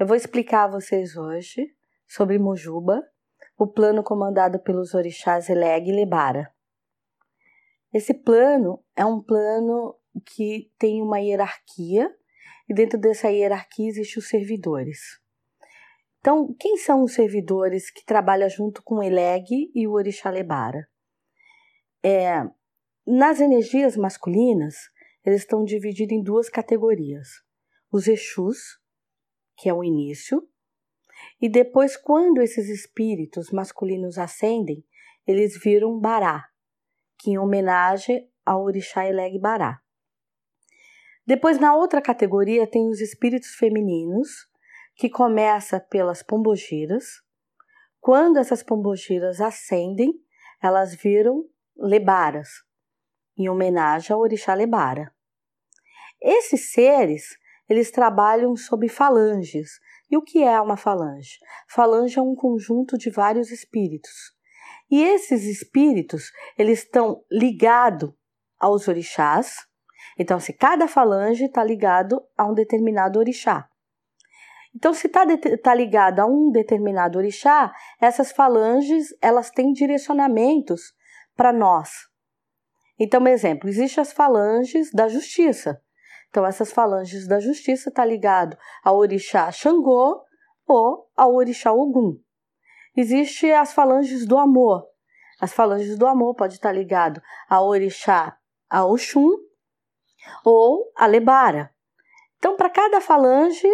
Eu vou explicar a vocês hoje sobre Mojuba, o plano comandado pelos orixás Eleg e Lebara. Esse plano é um plano que tem uma hierarquia e dentro dessa hierarquia existem os servidores. Então, quem são os servidores que trabalham junto com o Eleg e o Orixá Lebara? É, nas energias masculinas, eles estão divididos em duas categorias: os Exus, que é o início, e depois, quando esses espíritos masculinos ascendem, eles viram Bará, que em homenagem ao Orixá Eleg Bará. Depois, na outra categoria, tem os espíritos femininos, que começa pelas pombogiras. Quando essas pombogiras ascendem, elas viram lebaras, em homenagem ao orixá lebara. Esses seres, eles trabalham sob falanges. E o que é uma falange? Falange é um conjunto de vários espíritos. E esses espíritos, eles estão ligados aos orixás. Então, se cada falange está ligado a um determinado orixá. Então, se está tá ligado a um determinado orixá, essas falanges elas têm direcionamentos para nós. Então, exemplo, existem as falanges da justiça. Então, essas falanges da justiça está ligado ao orixá Xangô ou ao orixá Ogum. Existem as falanges do amor. As falanges do amor pode estar tá ligado ao orixá a Oxum ou a Lebara. Então, para cada falange,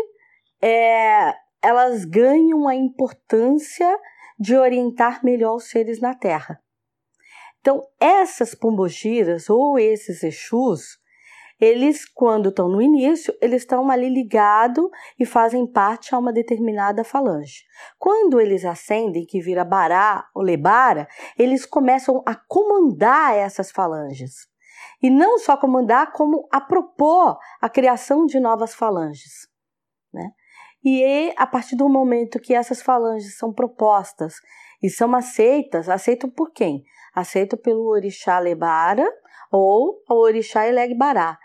é, elas ganham a importância de orientar melhor os seres na Terra. Então, essas pombogiras ou esses Exus, eles, quando estão no início, eles estão ali ligados e fazem parte a uma determinada falange. Quando eles ascendem, que vira Bará ou Lebara, eles começam a comandar essas falanges. E não só comandar, como a propor a criação de novas falanges. Né? E a partir do momento que essas falanges são propostas e são aceitas, aceitam por quem? Aceitam pelo orixá Lebara ou o orixá Elegbará.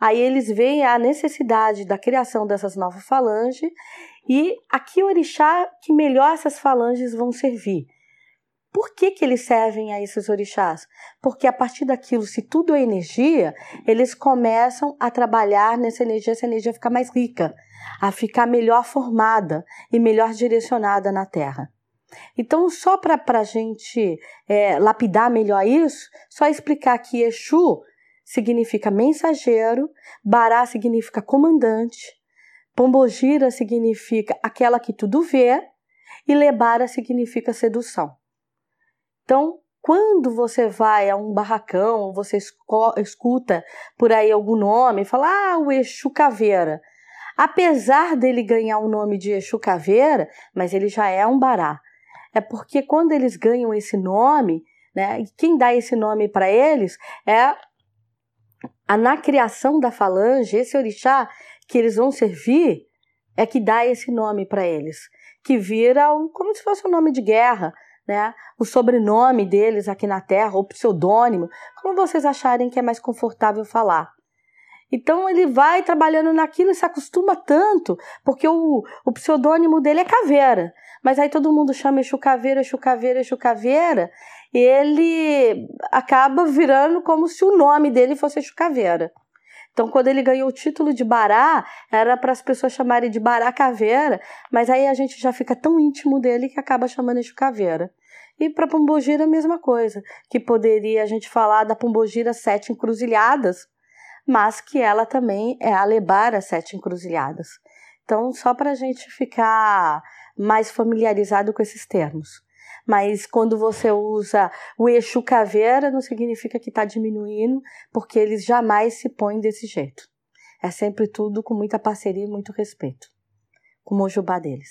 Aí eles veem a necessidade da criação dessas novas falanges e a que orixá que melhor essas falanges vão servir. Por que, que eles servem a esses orixás? Porque a partir daquilo, se tudo é energia, eles começam a trabalhar nessa energia, essa energia fica mais rica, a ficar melhor formada e melhor direcionada na Terra. Então, só para a gente é, lapidar melhor isso, só explicar que Exu significa mensageiro, Bará significa comandante, Pombogira significa aquela que tudo vê e Lebara significa sedução. Então, quando você vai a um barracão, você escuta por aí algum nome, fala, ah, o Exu Caveira. Apesar dele ganhar o nome de Exu Caveira, mas ele já é um bará. É porque quando eles ganham esse nome, né, quem dá esse nome para eles é na criação da falange, esse orixá que eles vão servir é que dá esse nome para eles, que vira um, como se fosse um nome de guerra, né? O sobrenome deles aqui na Terra, ou pseudônimo, como vocês acharem que é mais confortável falar. Então ele vai trabalhando naquilo e se acostuma tanto, porque o, o pseudônimo dele é Caveira. Mas aí todo mundo chama Exu Caveira, Exu Caveira, Exu Caveira, ele acaba virando como se o nome dele fosse Exu Caveira. Então, quando ele ganhou o título de Bará, era para as pessoas chamarem de Bará Caveira, mas aí a gente já fica tão íntimo dele que acaba chamando de Caveira. E para Pombogira a mesma coisa, que poderia a gente falar da Pombogira Sete Encruzilhadas, mas que ela também é a Lebara Sete Encruzilhadas. Então, só para a gente ficar mais familiarizado com esses termos. Mas quando você usa o Exu caveira, não significa que está diminuindo, porque eles jamais se põem desse jeito. É sempre tudo com muita parceria e muito respeito. Com o Mojubá deles.